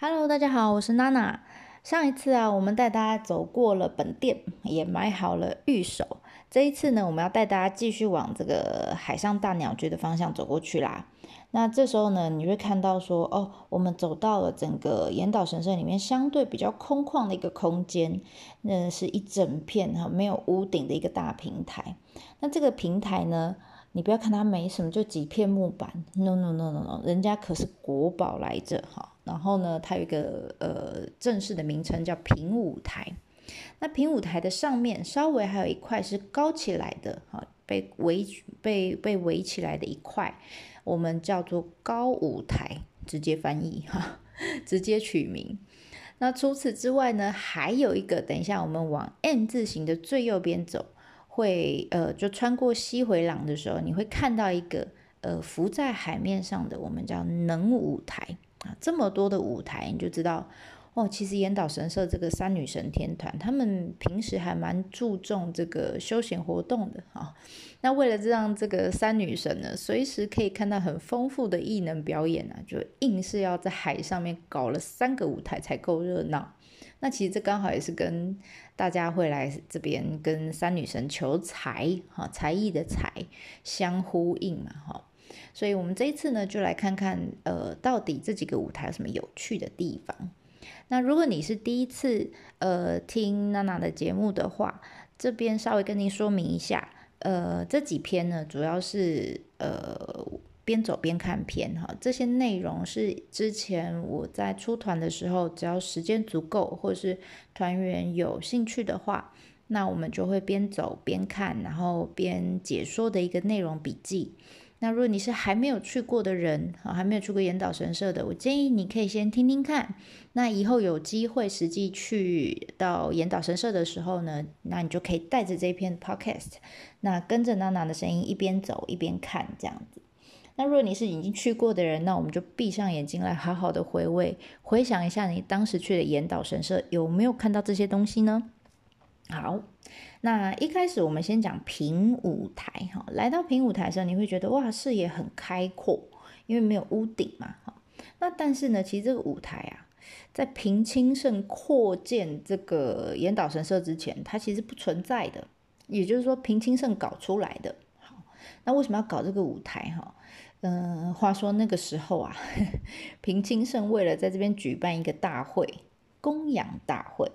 Hello，大家好，我是娜娜。上一次啊，我们带大家走过了本店，也买好了玉手。这一次呢，我们要带大家继续往这个海上大鸟居的方向走过去啦。那这时候呢，你会看到说，哦，我们走到了整个岩岛神社里面相对比较空旷的一个空间，那是一整片哈没有屋顶的一个大平台。那这个平台呢？你不要看它没什么，就几片木板。No no no no no，人家可是国宝来着哈。然后呢，它有一个呃正式的名称叫平舞台。那平舞台的上面稍微还有一块是高起来的哈，被围被被围起来的一块，我们叫做高舞台，直接翻译哈，直接取名。那除此之外呢，还有一个，等一下我们往 M 字形的最右边走。会呃，就穿过西回廊的时候，你会看到一个呃浮在海面上的，我们叫能舞台啊。这么多的舞台，你就知道哦。其实岩岛神社这个三女神天团，他们平时还蛮注重这个休闲活动的哈。那为了让这个三女神呢，随时可以看到很丰富的艺能表演呢，就硬是要在海上面搞了三个舞台才够热闹。那其实这刚好也是跟大家会来这边跟三女神求财哈，才艺的财相呼应嘛哈，所以我们这一次呢就来看看呃到底这几个舞台有什么有趣的地方。那如果你是第一次呃听娜娜的节目的话，这边稍微跟您说明一下，呃这几篇呢主要是呃。边走边看片哈，这些内容是之前我在出团的时候，只要时间足够，或者是团员有兴趣的话，那我们就会边走边看，然后边解说的一个内容笔记。那如果你是还没有去过的人，啊，还没有去过岩岛神社的，我建议你可以先听听看。那以后有机会实际去到岩岛神社的时候呢，那你就可以带着这篇 podcast，那跟着娜娜的声音一边走一边看，这样子。那如果你是已经去过的人，那我们就闭上眼睛来好好的回味，回想一下你当时去的岩岛神社有没有看到这些东西呢？好，那一开始我们先讲平舞台哈，来到平舞台的时候，你会觉得哇，视野很开阔，因为没有屋顶嘛哈。那但是呢，其实这个舞台啊，在平清盛扩建这个岩岛神社之前，它其实不存在的，也就是说平清盛搞出来的。好，那为什么要搞这个舞台哈？嗯，话说那个时候啊，平清盛为了在这边举办一个大会，供养大会。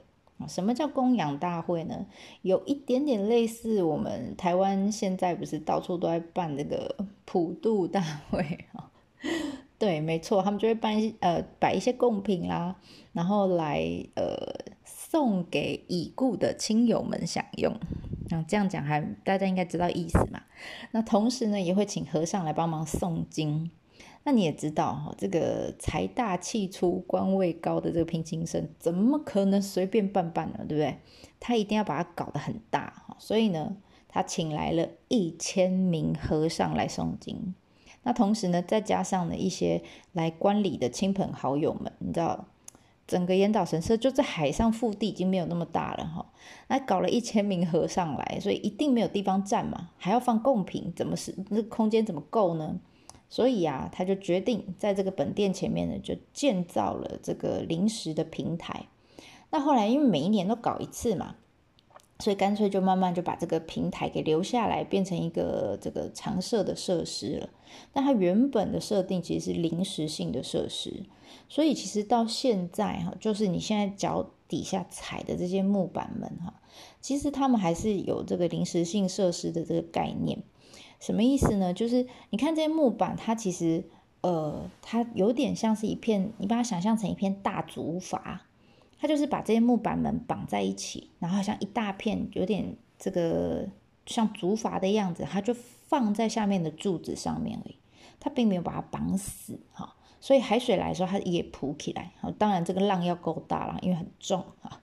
什么叫供养大会呢？有一点点类似我们台湾现在不是到处都在办这个普渡大会啊？对，没错，他们就会办一呃摆一些贡品啦，然后来呃送给已故的亲友们享用。那这样讲还大家应该知道意思嘛？那同时呢，也会请和尚来帮忙诵经。那你也知道哈，这个财大气粗、官位高的这个平清盛，怎么可能随便办办呢？对不对？他一定要把它搞得很大哈。所以呢，他请来了一千名和尚来诵经。那同时呢，再加上了一些来观礼的亲朋好友们，你知道。整个岩岛神社就在海上腹地已经没有那么大了哈，那搞了一千名和尚来，所以一定没有地方站嘛，还要放贡品，怎么是那空间怎么够呢？所以啊，他就决定在这个本店前面呢，就建造了这个临时的平台。那后来因为每一年都搞一次嘛，所以干脆就慢慢就把这个平台给留下来，变成一个这个常设的设施了。但它原本的设定其实是临时性的设施。所以其实到现在哈，就是你现在脚底下踩的这些木板们哈，其实他们还是有这个临时性设施的这个概念。什么意思呢？就是你看这些木板，它其实呃，它有点像是一片，你把它想象成一片大竹筏，它就是把这些木板们绑在一起，然后像一大片有点这个像竹筏的样子，它就放在下面的柱子上面而已，它并没有把它绑死哈。所以海水来的时候，它也浮起来。好，当然这个浪要够大了，因为很重哈。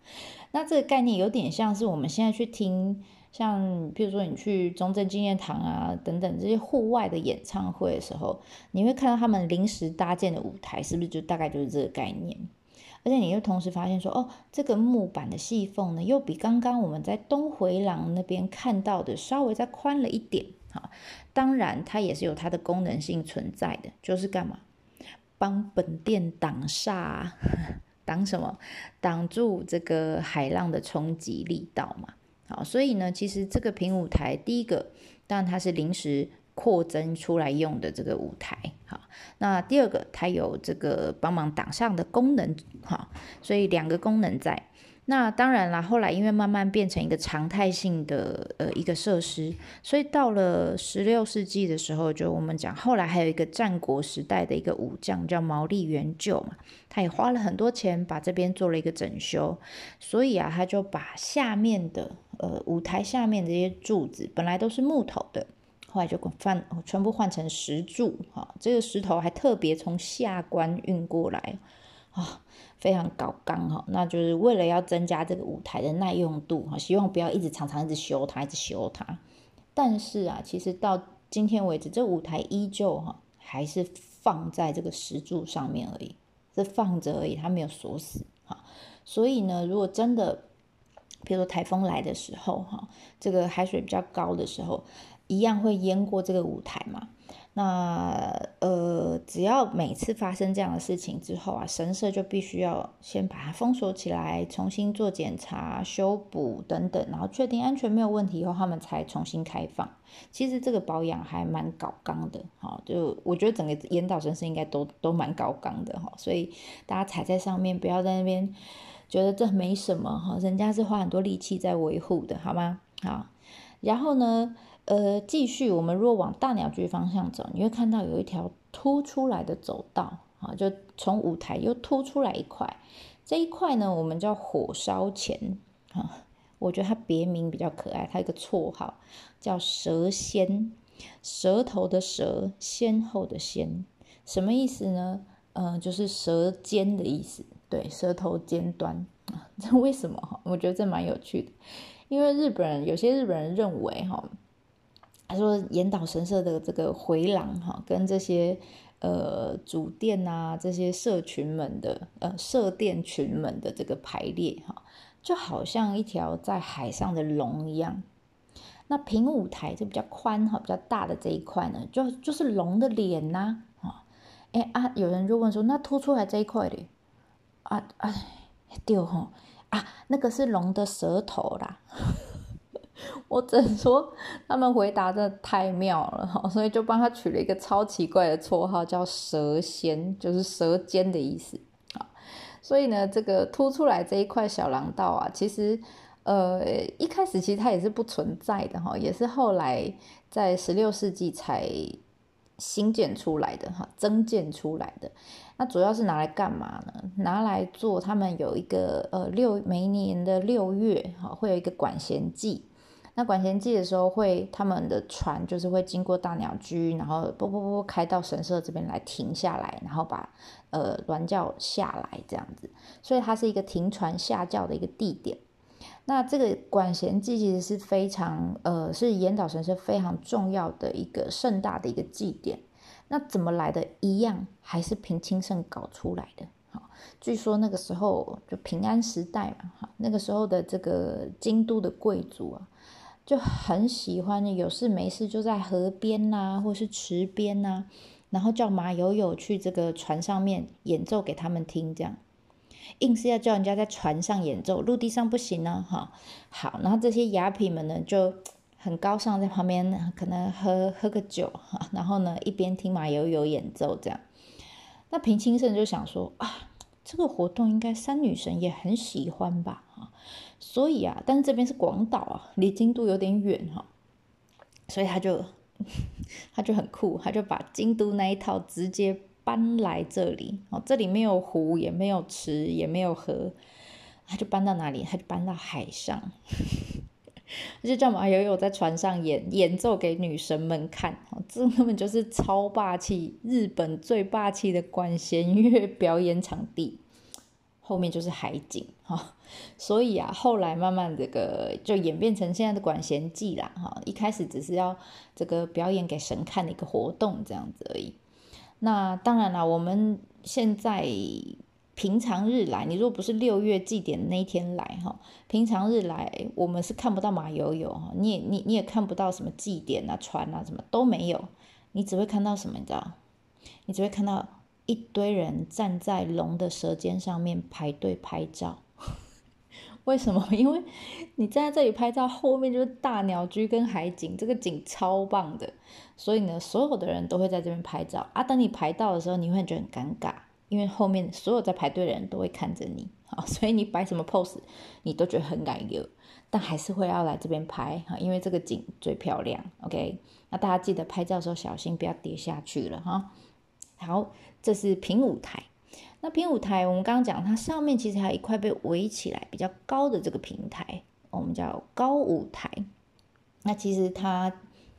那这个概念有点像是我们现在去听，像比如说你去中正纪念堂啊等等这些户外的演唱会的时候，你会看到他们临时搭建的舞台，是不是就大概就是这个概念？而且你又同时发现说，哦，这个木板的细缝呢，又比刚刚我们在东回廊那边看到的稍微再宽了一点。好，当然它也是有它的功能性存在的，就是干嘛？帮本店挡煞，挡什么？挡住这个海浪的冲击力道嘛。好，所以呢，其实这个平舞台，第一个，当然它是临时扩增出来用的这个舞台。好，那第二个，它有这个帮忙挡上的功能。好，所以两个功能在。那当然啦，后来因为慢慢变成一个常态性的呃一个设施，所以到了十六世纪的时候，就我们讲后来还有一个战国时代的一个武将叫毛利元就嘛，他也花了很多钱把这边做了一个整修，所以啊，他就把下面的呃舞台下面这些柱子本来都是木头的，后来就换全部换成石柱，哈，这个石头还特别从下关运过来啊。非常高刚哈，那就是为了要增加这个舞台的耐用度哈，希望不要一直常常一直修它，一直修它。但是啊，其实到今天为止，这舞台依旧哈还是放在这个石柱上面而已，是放着而已，它没有锁死哈。所以呢，如果真的，比如说台风来的时候哈，这个海水比较高的时候，一样会淹过这个舞台嘛。那呃，只要每次发生这样的事情之后啊，神社就必须要先把它封锁起来，重新做检查、修补等等，然后确定安全没有问题以后，他们才重新开放。其实这个保养还蛮高刚的，哈，就我觉得整个岩岛神社应该都都蛮高刚的哈，所以大家踩在上面，不要在那边觉得这没什么哈，人家是花很多力气在维护的，好吗？好，然后呢？呃，继续，我们若往大鸟居方向走，你会看到有一条凸出来的走道，啊，就从舞台又凸出来一块，这一块呢，我们叫火烧前，啊，我觉得它别名比较可爱，它一个绰号叫蛇仙，舌头的舌，先后的先，什么意思呢？嗯，就是舌尖的意思，对，舌头尖端，这为什么？哈，我觉得这蛮有趣的，因为日本人有些日本人认为，哈。他说：“岩岛神社的这个回廊哈，跟这些呃主殿啊，这些社群们的呃社殿群们的这个排列哈，就好像一条在海上的龙一样。那平舞台就比较宽哈，比较大的这一块呢，就就是龙的脸呐啊。哎啊，有人就问说，那凸出来这一块的啊啊，对哈啊，那个是龙的舌头啦。”我只能说，他们回答的太妙了哈，所以就帮他取了一个超奇怪的绰号，叫“蛇仙”，就是舌尖的意思啊。所以呢，这个凸出来这一块小廊道啊，其实呃一开始其实它也是不存在的哈，也是后来在十六世纪才新建出来的哈，增建出来的。那主要是拿来干嘛呢？拿来做他们有一个呃六每年的六月哈，会有一个管弦祭。那管弦祭的时候，会他们的船就是会经过大鸟居，然后啵啵啵开到神社这边来停下来，然后把呃銮轿下来这样子，所以它是一个停船下轿的一个地点。那这个管弦祭其实是非常呃是岩岛神社非常重要的一个盛大的一个祭典。那怎么来的？一样还是平清盛搞出来的。好，据说那个时候就平安时代嘛，哈，那个时候的这个京都的贵族啊。就很喜欢有事没事就在河边呐，或是池边呐，然后叫马友友去这个船上面演奏给他们听，这样硬是要叫人家在船上演奏，陆地上不行呢，哈。好，然后这些雅痞们呢就很高尚，在旁边可能喝喝个酒，哈，然后呢一边听马友友演奏这样。那平清盛就想说啊，这个活动应该三女神也很喜欢吧，哈。所以啊，但是这边是广岛啊，离京都有点远哈，所以他就 他就很酷，他就把京都那一套直接搬来这里哦，这里没有湖，也没有池，也没有河，他就搬到哪里？他就搬到海上，就叫马友友在船上演演奏给女神们看，这根本就是超霸气，日本最霸气的管弦乐表演场地。后面就是海景哈，所以啊，后来慢慢这个就演变成现在的管弦祭啦哈。一开始只是要这个表演给神看的一个活动这样子而已。那当然了，我们现在平常日来，你如果不是六月祭典那一天来哈，平常日来我们是看不到马友友哈，你也你你也看不到什么祭典啊、船啊什么都没有，你只会看到什么你知道？你只会看到。一堆人站在龙的舌尖上面排队拍照。为什么？因为你站在这里拍照，后面就是大鸟居跟海景，这个景超棒的。所以呢，所有的人都会在这边拍照啊。等你排到的时候，你会觉得很尴尬，因为后面所有在排队的人都会看着你 啊。所以你摆什么 pose，你都觉得很尴尬。但还是会要来这边拍哈，因为这个景最漂亮。OK，那大家记得拍照的时候小心，不要跌下去了哈。好，这是平舞台。那平舞台，我们刚刚讲，它上面其实还有一块被围起来比较高的这个平台，我们叫高舞台。那其实它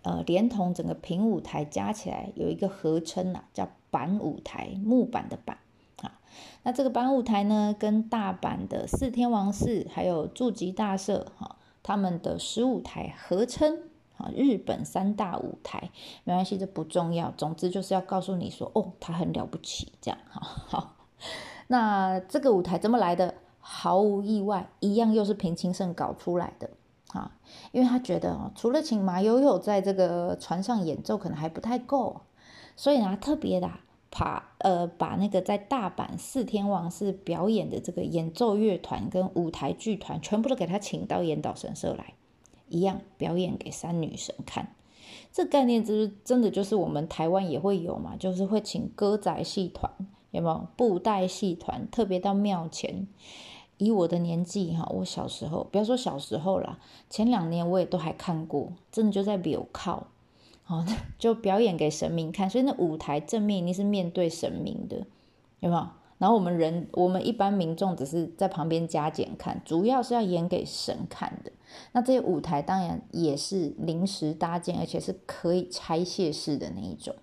呃，连同整个平舞台加起来有一个合称呐，叫板舞台，木板的板啊。那这个板舞台呢，跟大阪的四天王寺还有筑吉大社哈，他们的十五台合称啊，日本三大舞台。没关系，这不重要。总之就是要告诉你说，哦，它很了不起，这样哈。好，那这个舞台怎么来的？毫无意外，一样又是平清盛搞出来的啊，因为他觉得哦，除了请马友友在这个船上演奏，可能还不太够，所以呢，特别的。把呃把那个在大阪四天王寺表演的这个演奏乐团跟舞台剧团全部都给他请到岩岛神社来，一样表演给三女神看。这概念就是真的，就是我们台湾也会有嘛，就是会请歌仔戏团，有没有布袋戏团，特别到庙前。以我的年纪哈，我小时候不要说小时候啦，前两年我也都还看过，真的就在表靠。哦，就表演给神明看，所以那舞台正面一定是面对神明的，有没有？然后我们人，我们一般民众只是在旁边加减看，主要是要演给神看的。那这些舞台当然也是临时搭建，而且是可以拆卸式的那一种。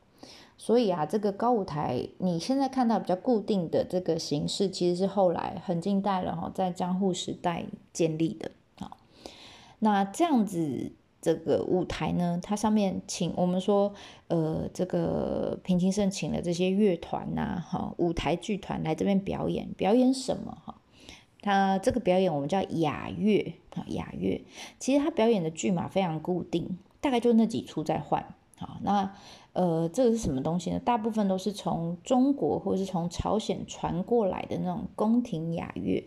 所以啊，这个高舞台你现在看到比较固定的这个形式，其实是后来很近代了哈，在江户时代建立的。好，那这样子。这个舞台呢，它上面请我们说，呃，这个平清盛请了这些乐团呐，哈，舞台剧团来这边表演，表演什么哈？他这个表演我们叫雅乐啊，雅乐。其实他表演的剧码非常固定，大概就那几出在换。好，那呃，这个是什么东西呢？大部分都是从中国或者是从朝鲜传过来的那种宫廷雅乐。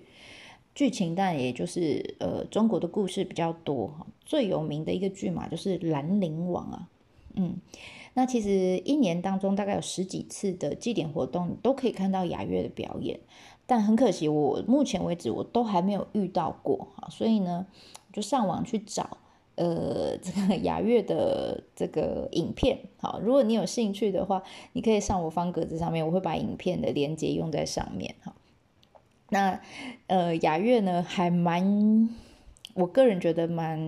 剧情但也就是呃中国的故事比较多哈，最有名的一个剧嘛就是《兰陵王》啊，嗯，那其实一年当中大概有十几次的祭典活动你都可以看到雅乐的表演，但很可惜我目前为止我都还没有遇到过哈，所以呢就上网去找呃这个 雅乐的这个影片，好，如果你有兴趣的话，你可以上我方格子上面，我会把影片的链接用在上面哈。那，呃，雅乐呢，还蛮，我个人觉得蛮，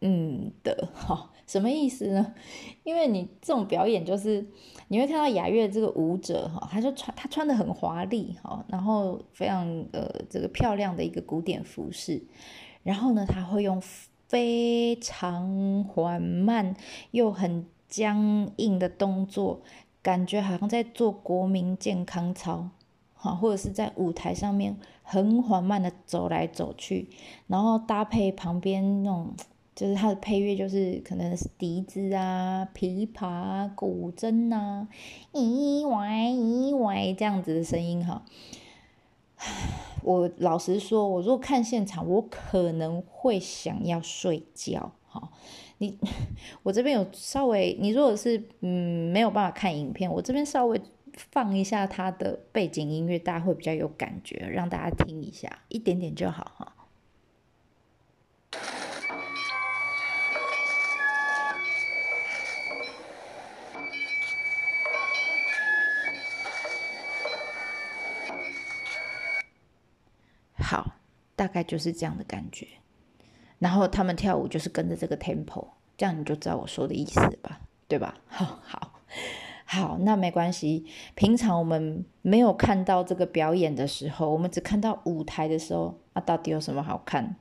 嗯的，哈，什么意思呢？因为你这种表演，就是你会看到雅乐这个舞者，哈，他就穿他穿的很华丽，哈，然后非常呃这个漂亮的一个古典服饰，然后呢，他会用非常缓慢又很僵硬的动作，感觉好像在做国民健康操。哈，或者是在舞台上面很缓慢的走来走去，然后搭配旁边那种，就是它的配乐，就是可能是笛子啊、琵琶、古筝啊，咦喂咦喂这样子的声音哈。我老实说，我如果看现场，我可能会想要睡觉。哈，你 我这边有稍微，你如果是嗯没有办法看影片，我这边稍微。放一下它的背景音乐，大家会比较有感觉，让大家听一下，一点点就好哈。好，大概就是这样的感觉。然后他们跳舞就是跟着这个 tempo，这样你就知道我说的意思吧，对吧？好好。好，那没关系。平常我们没有看到这个表演的时候，我们只看到舞台的时候，那到底有什么好看？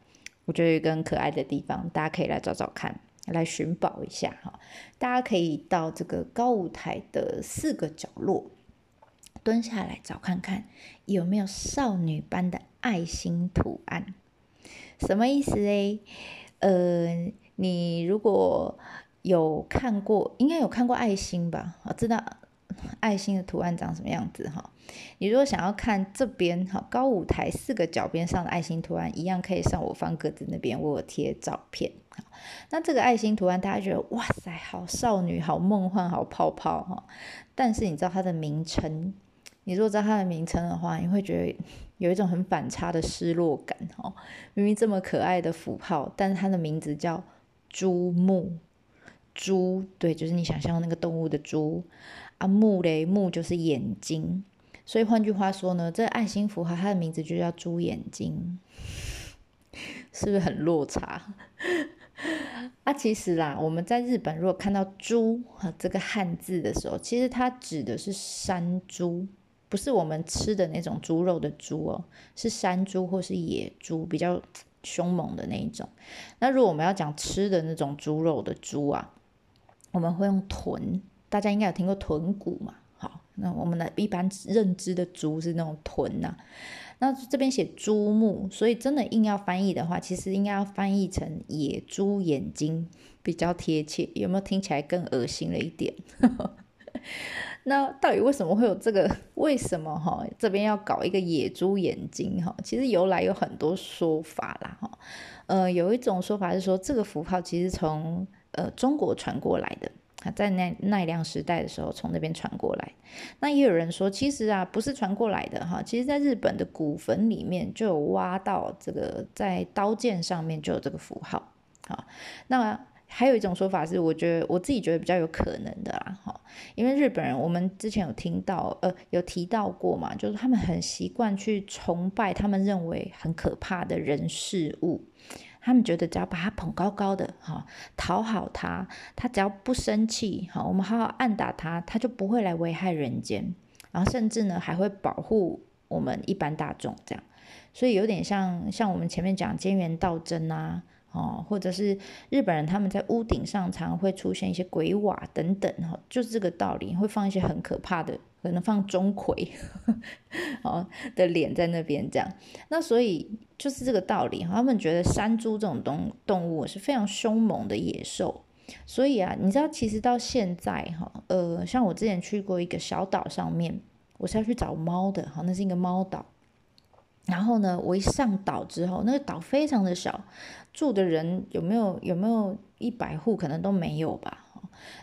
我觉得有一个很可爱的地方，大家可以来找找看，来寻宝一下哈。大家可以到这个高舞台的四个角落蹲下来找看看，有没有少女般的爱心图案？什么意思嘞？呃，你如果。有看过，应该有看过爱心吧？我知道，爱心的图案长什么样子哈。你如果想要看这边哈高舞台四个角边上的爱心图案，一样可以上我方格子那边，我有贴照片。那这个爱心图案，大家觉得哇塞，好少女，好梦幻，好泡泡哈。但是你知道它的名称？你如果知道它的名称的话，你会觉得有一种很反差的失落感哦。明明这么可爱的符号，但是它的名字叫珠目。猪，对，就是你想象那个动物的猪。啊，目嘞，目就是眼睛。所以换句话说呢，这爱心符号它的名字就叫猪眼睛，是不是很落差？啊，其实啦，我们在日本如果看到“猪”和这个汉字的时候，其实它指的是山猪，不是我们吃的那种猪肉的猪哦，是山猪或是野猪，比较凶猛的那一种。那如果我们要讲吃的那种猪肉的猪啊，我们会用豚，大家应该有听过豚骨嘛？好，那我们的一般认知的猪是那种豚呐。那这边写猪目，所以真的硬要翻译的话，其实应该要翻译成野猪眼睛比较贴切。有没有听起来更恶心了一点？那到底为什么会有这个？为什么哈这边要搞一个野猪眼睛哈？其实由来有很多说法啦哈。呃，有一种说法是说这个符号其实从呃中国传过来的啊。在奈奈良时代的时候，从那边传过来。那也有人说，其实啊，不是传过来的哈。其实，在日本的古坟里面就有挖到这个，在刀剑上面就有这个符号。好，那还有一种说法是，我觉得我自己觉得比较有可能的啦。哈，因为日本人，我们之前有听到，呃，有提到过嘛，就是他们很习惯去崇拜他们认为很可怕的人事物。他们觉得只要把他捧高高的，哈，讨好他，他只要不生气，哈，我们好好按打他，他就不会来危害人间，然后甚至呢还会保护我们一般大众这样，所以有点像像我们前面讲菅原道真啊，哦，或者是日本人他们在屋顶上常会出现一些鬼瓦等等，哈，就是这个道理，会放一些很可怕的。可能放钟馗，哦的脸在那边这样，那所以就是这个道理。他们觉得山猪这种动动物是非常凶猛的野兽，所以啊，你知道其实到现在哈，呃，像我之前去过一个小岛上面，我是要去找猫的，哈，那是一个猫岛。然后呢，我一上岛之后，那个岛非常的小，住的人有没有有没有一百户，可能都没有吧。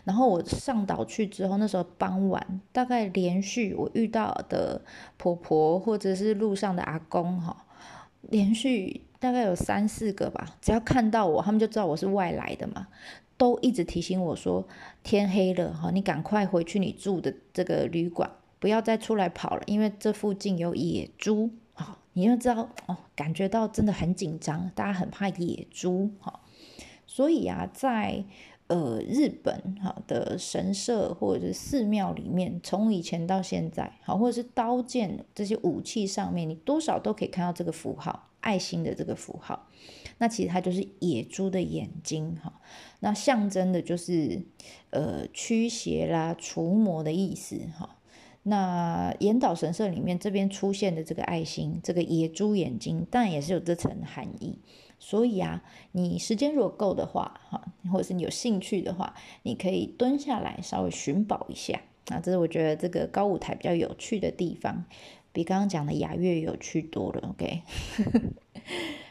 然后我上岛去之后，那时候傍晚，大概连续我遇到的婆婆或者是路上的阿公哈，连续大概有三四个吧，只要看到我，他们就知道我是外来的嘛，都一直提醒我说天黑了哈，你赶快回去你住的这个旅馆，不要再出来跑了，因为这附近有野猪，你要知道哦，感觉到真的很紧张，大家很怕野猪哈，所以啊，在呃，日本哈的神社或者是寺庙里面，从以前到现在，好，或者是刀剑这些武器上面，你多少都可以看到这个符号，爱心的这个符号。那其实它就是野猪的眼睛哈，那象征的就是呃驱邪啦、除魔的意思哈。那岩岛神社里面这边出现的这个爱心，这个野猪眼睛，当然也是有这层含义。所以啊，你时间如果够的话，哈，或者是你有兴趣的话，你可以蹲下来稍微寻宝一下啊。这是我觉得这个高舞台比较有趣的地方，比刚刚讲的雅乐有趣多了。OK，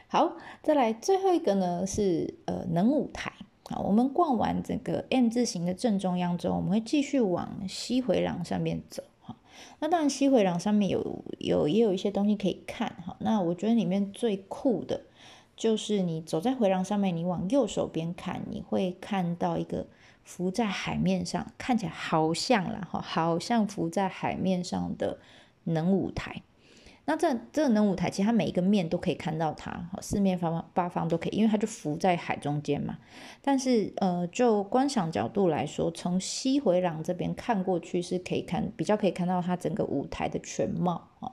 好，再来最后一个呢是呃能舞台啊。我们逛完整个 M 字形的正中央之后，我们会继续往西回廊上面走。那当然西回廊上面有有也有一些东西可以看哈。那我觉得里面最酷的。就是你走在回廊上面，你往右手边看，你会看到一个浮在海面上，看起来好像啦哈，好像浮在海面上的能舞台。那这这个能舞台，其实它每一个面都可以看到它，四面八方八方都可以，因为它就浮在海中间嘛。但是呃，就观赏角度来说，从西回廊这边看过去是可以看，比较可以看到它整个舞台的全貌啊。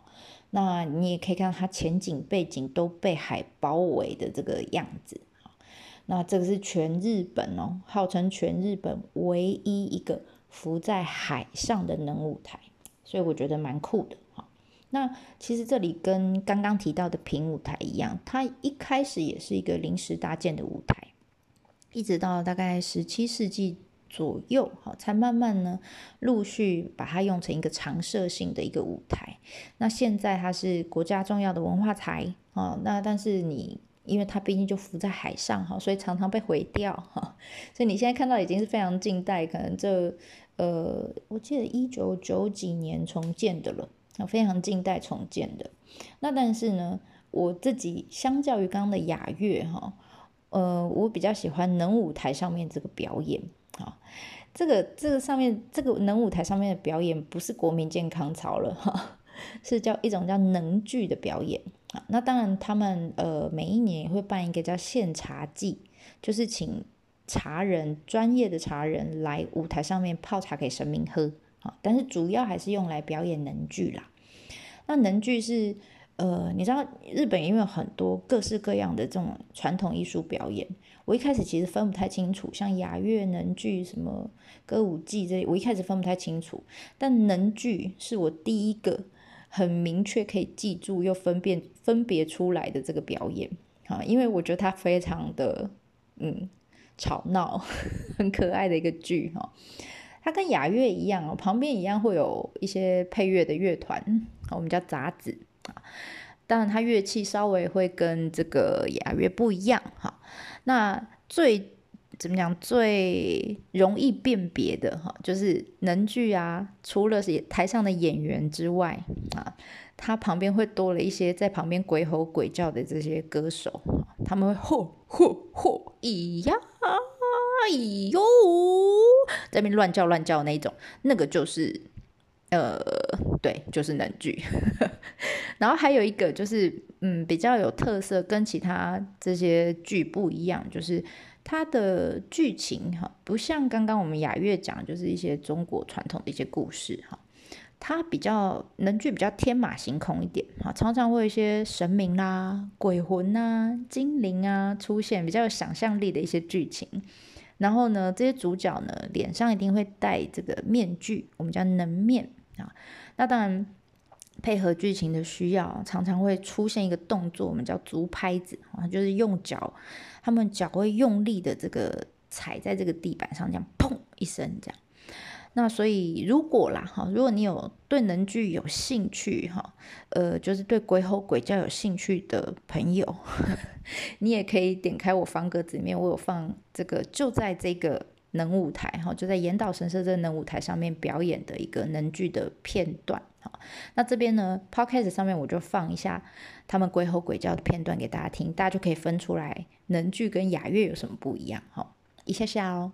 那你也可以看到它前景背景都被海包围的这个样子那这个是全日本哦，号称全日本唯一一个浮在海上的能舞台，所以我觉得蛮酷的。那其实这里跟刚刚提到的平舞台一样，它一开始也是一个临时搭建的舞台，一直到大概十七世纪左右，好，才慢慢呢陆续把它用成一个常设性的一个舞台。那现在它是国家重要的文化财啊，那但是你因为它毕竟就浮在海上哈，所以常常被毁掉哈，所以你现在看到已经是非常近代，可能这呃，我记得一九九几年重建的了，非常近代重建的。那但是呢，我自己相较于刚刚的雅乐哈。呃，我比较喜欢能舞台上面这个表演啊，这个这个上面这个能舞台上面的表演不是国民健康操了哈，是叫一种叫能剧的表演啊。那当然，他们呃每一年也会办一个叫献茶祭，就是请茶人专业的茶人来舞台上面泡茶给神明喝啊。但是主要还是用来表演能剧啦。那能剧是。呃，你知道日本因为有很多各式各样的这种传统艺术表演，我一开始其实分不太清楚，像雅乐、能剧、什么歌舞伎这些，我一开始分不太清楚。但能剧是我第一个很明确可以记住又分辨分别出来的这个表演啊，因为我觉得它非常的嗯吵闹，很可爱的一个剧哈。它跟雅乐一样哦，旁边一样会有一些配乐的乐团，我们叫杂子。啊，当然，它乐器稍微会跟这个雅乐不一样哈。那最怎么讲最容易辨别的哈，就是能剧啊，除了是台上的演员之外啊，它旁边会多了一些在旁边鬼吼鬼叫的这些歌手，他们会吼吼吼，咿呀，哎哟，在那边乱叫乱叫那种，那个就是。呃，对，就是能剧，然后还有一个就是，嗯，比较有特色，跟其他这些剧不一样，就是它的剧情哈，不像刚刚我们雅乐讲，就是一些中国传统的一些故事哈，它比较能剧比较天马行空一点哈，常常会有一些神明啦、鬼魂啊、精灵啊出现，比较有想象力的一些剧情。然后呢，这些主角呢，脸上一定会戴这个面具，我们叫能面。啊，那当然配合剧情的需要，常常会出现一个动作，我们叫足拍子啊，就是用脚，他们脚会用力的这个踩在这个地板上，这样砰一声这样。那所以如果啦哈，如果你有对能剧有兴趣哈，呃，就是对鬼吼鬼叫有兴趣的朋友，你也可以点开我方格子里面，我有放这个，就在这个。能舞台哈，就在岩岛神社这个能舞台上面表演的一个能剧的片段哈。那这边呢，podcast 上面我就放一下他们鬼吼鬼叫的片段给大家听，大家就可以分出来能剧跟雅乐有什么不一样哈。一下下哦。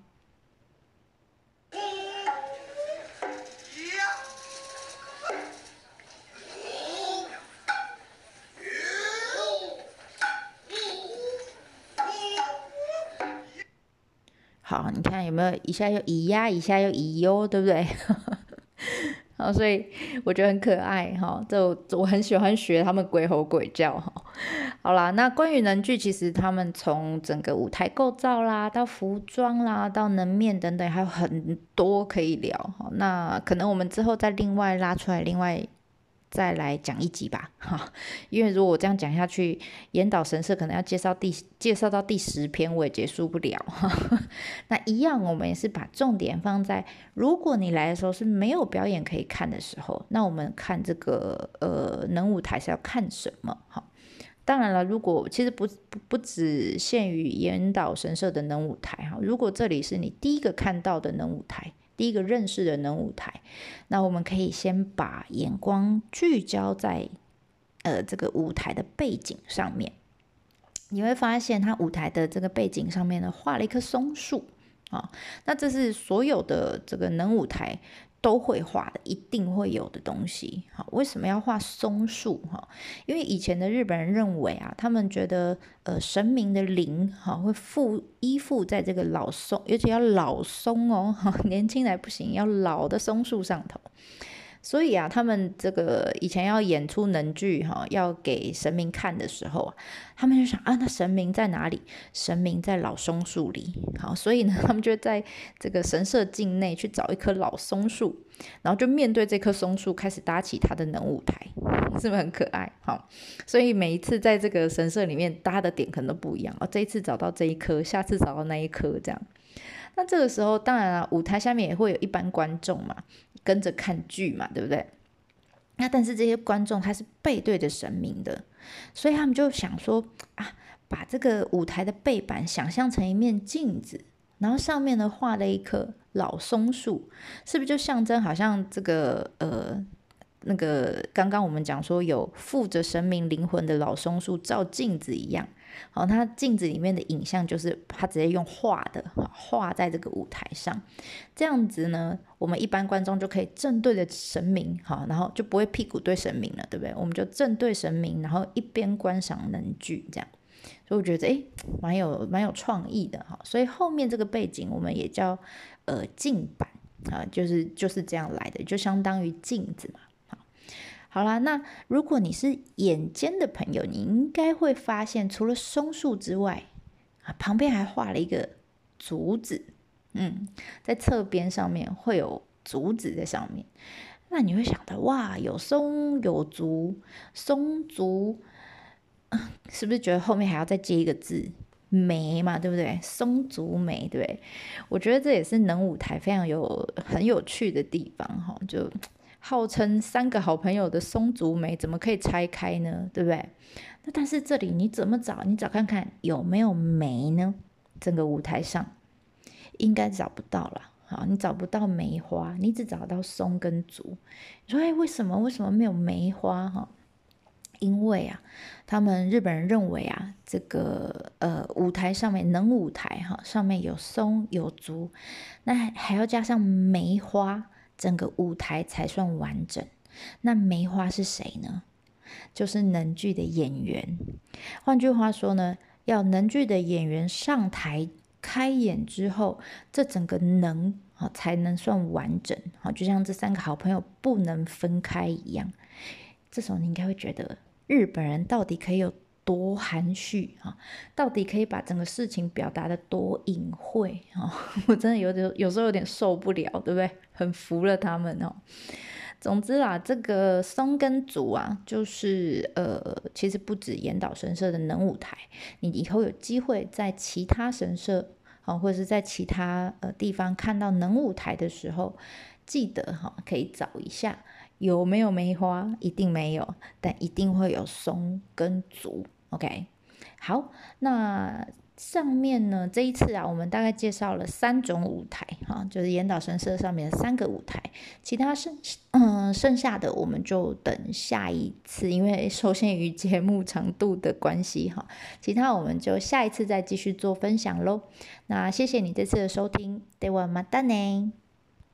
好，你看有没有一下又咿呀，一下又咿哟，对不对？好，所以我觉得很可爱哈，就我很喜欢学他们鬼吼鬼叫哈。好啦，那关于能剧，其实他们从整个舞台构造啦，到服装啦，到能面等等，还有很多可以聊哈。那可能我们之后再另外拉出来，另外。再来讲一集吧，哈，因为如果我这样讲下去，岩岛神社可能要介绍第介绍到第十篇，我也结束不了，哈。那一样，我们也是把重点放在，如果你来的时候是没有表演可以看的时候，那我们看这个呃能舞台是要看什么？哈，当然了，如果其实不不不只限于岩岛神社的能舞台，哈，如果这里是你第一个看到的能舞台。第一个认识的能舞台，那我们可以先把眼光聚焦在呃这个舞台的背景上面。你会发现，它舞台的这个背景上面呢，画了一棵松树啊。那这是所有的这个能舞台。都会画的，一定会有的东西。好，为什么要画松树？哈，因为以前的日本人认为啊，他们觉得呃神明的灵哈会附依附在这个老松，尤其要老松哦，年轻来不行，要老的松树上头。所以啊，他们这个以前要演出能剧哈，要给神明看的时候啊，他们就想啊，那神明在哪里？神明在老松树里。好，所以呢，他们就在这个神社境内去找一棵老松树，然后就面对这棵松树开始搭起他的能舞台，是不是很可爱？好，所以每一次在这个神社里面搭的点可能都不一样哦。这一次找到这一棵，下次找到那一棵，这样。那这个时候，当然了，舞台下面也会有一般观众嘛，跟着看剧嘛，对不对？那但是这些观众他是背对着神明的，所以他们就想说啊，把这个舞台的背板想象成一面镜子，然后上面呢画了一棵老松树，是不是就象征好像这个呃？那个刚刚我们讲说有附着神明灵魂的老松树照镜子一样，好，它镜子里面的影像就是它直接用画的，画在这个舞台上，这样子呢，我们一般观众就可以正对着神明，好，然后就不会屁股对神明了，对不对？我们就正对神明，然后一边观赏能剧这样，所以我觉得诶，蛮有蛮有创意的哈，所以后面这个背景我们也叫呃镜板啊，就是就是这样来的，就相当于镜子嘛。好啦，那如果你是眼尖的朋友，你应该会发现，除了松树之外，啊，旁边还画了一个竹子，嗯，在侧边上面会有竹子在上面。那你会想到，哇，有松有竹，松竹，是不是觉得后面还要再接一个字梅嘛？对不对？松竹梅，对。我觉得这也是能舞台非常有很有趣的地方，哈，就。号称三个好朋友的松竹梅怎么可以拆开呢？对不对？那但是这里你怎么找？你找看看有没有梅呢？整个舞台上应该找不到了。好，你找不到梅花，你只找到松跟竹。你说，哎，为什么？为什么没有梅花？哈，因为啊，他们日本人认为啊，这个呃舞台上面能舞台哈，上面有松有竹，那还要加上梅花。整个舞台才算完整。那梅花是谁呢？就是能剧的演员。换句话说呢，要能剧的演员上台开演之后，这整个能啊才能算完整。好，就像这三个好朋友不能分开一样。这时候你应该会觉得，日本人到底可以有？多含蓄啊！到底可以把整个事情表达的多隐晦啊！我真的有点有时候有点受不了，对不对？很服了他们哦。总之啦，这个松跟竹啊，就是呃，其实不止岩岛神社的能舞台，你以后有机会在其他神社啊，或者是在其他呃地方看到能舞台的时候，记得哈，可以找一下有没有梅花，一定没有，但一定会有松跟竹。OK，好，那上面呢？这一次啊，我们大概介绍了三种舞台，哈，就是岩岛神社上面的三个舞台，其他剩嗯剩下的我们就等下一次，因为受限于节目长度的关系，哈，其他我们就下一次再继续做分享喽。那谢谢你这次的收听，